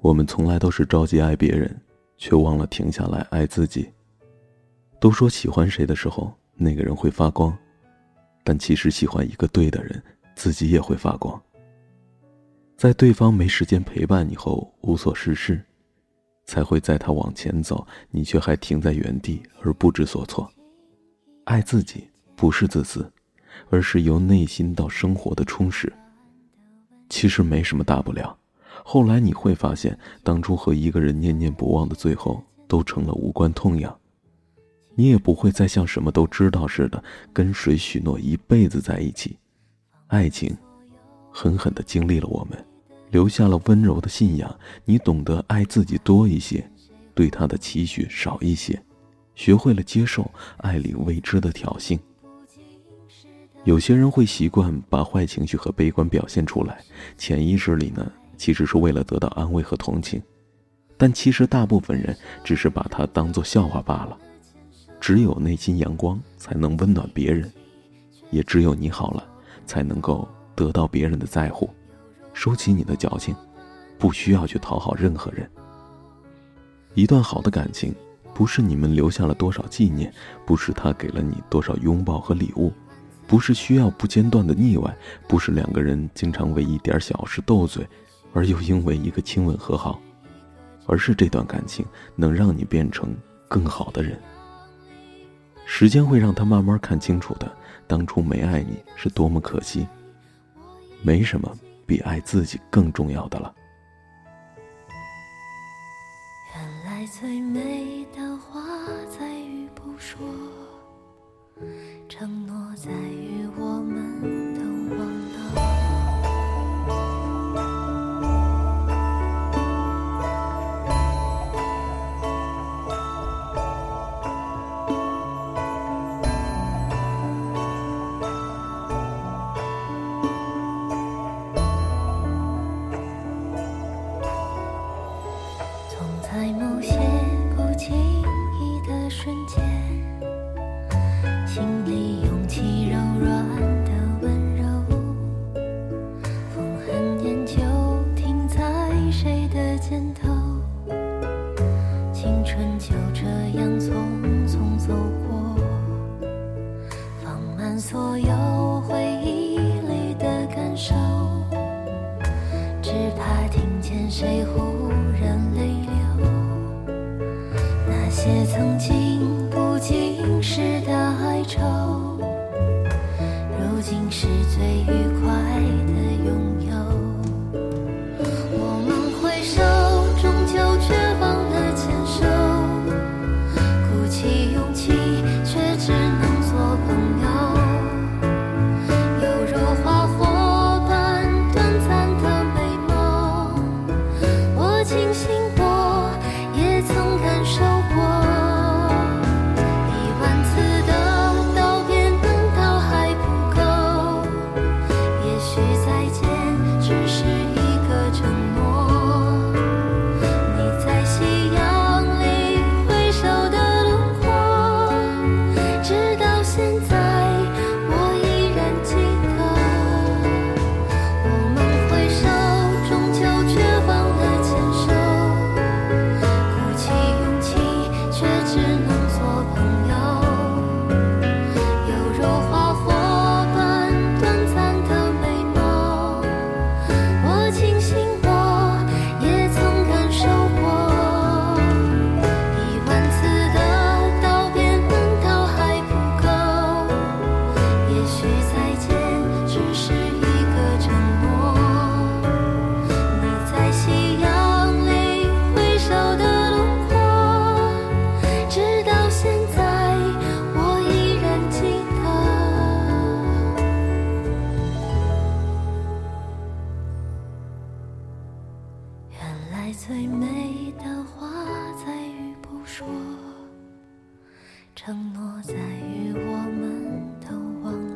我们从来都是着急爱别人，却忘了停下来爱自己。都说喜欢谁的时候，那个人会发光，但其实喜欢一个对的人，自己也会发光。在对方没时间陪伴你后无所事事，才会在他往前走，你却还停在原地而不知所措。爱自己不是自私，而是由内心到生活的充实。其实没什么大不了。后来你会发现，当初和一个人念念不忘的最后，都成了无关痛痒。你也不会再像什么都知道似的，跟谁许诺一辈子在一起。爱情，狠狠地经历了我们，留下了温柔的信仰。你懂得爱自己多一些，对他的期许少一些，学会了接受爱里未知的挑衅。有些人会习惯把坏情绪和悲观表现出来，潜意识里呢？其实是为了得到安慰和同情，但其实大部分人只是把它当做笑话罢了。只有内心阳光，才能温暖别人；也只有你好了，才能够得到别人的在乎。收起你的矫情，不需要去讨好任何人。一段好的感情，不是你们留下了多少纪念，不是他给了你多少拥抱和礼物。不是需要不间断的腻歪，不是两个人经常为一点小事斗嘴。而又因为一个亲吻和好，而是这段感情能让你变成更好的人。时间会让他慢慢看清楚的，当初没爱你是多么可惜。没什么比爱自己更重要的了。原来最美的话在于不说，承诺在于我们都忘了，总在某些不经意的瞬间，心里。些曾经不经事的哀愁，如今是最爱最美的话在于不说承诺在于我们都忘了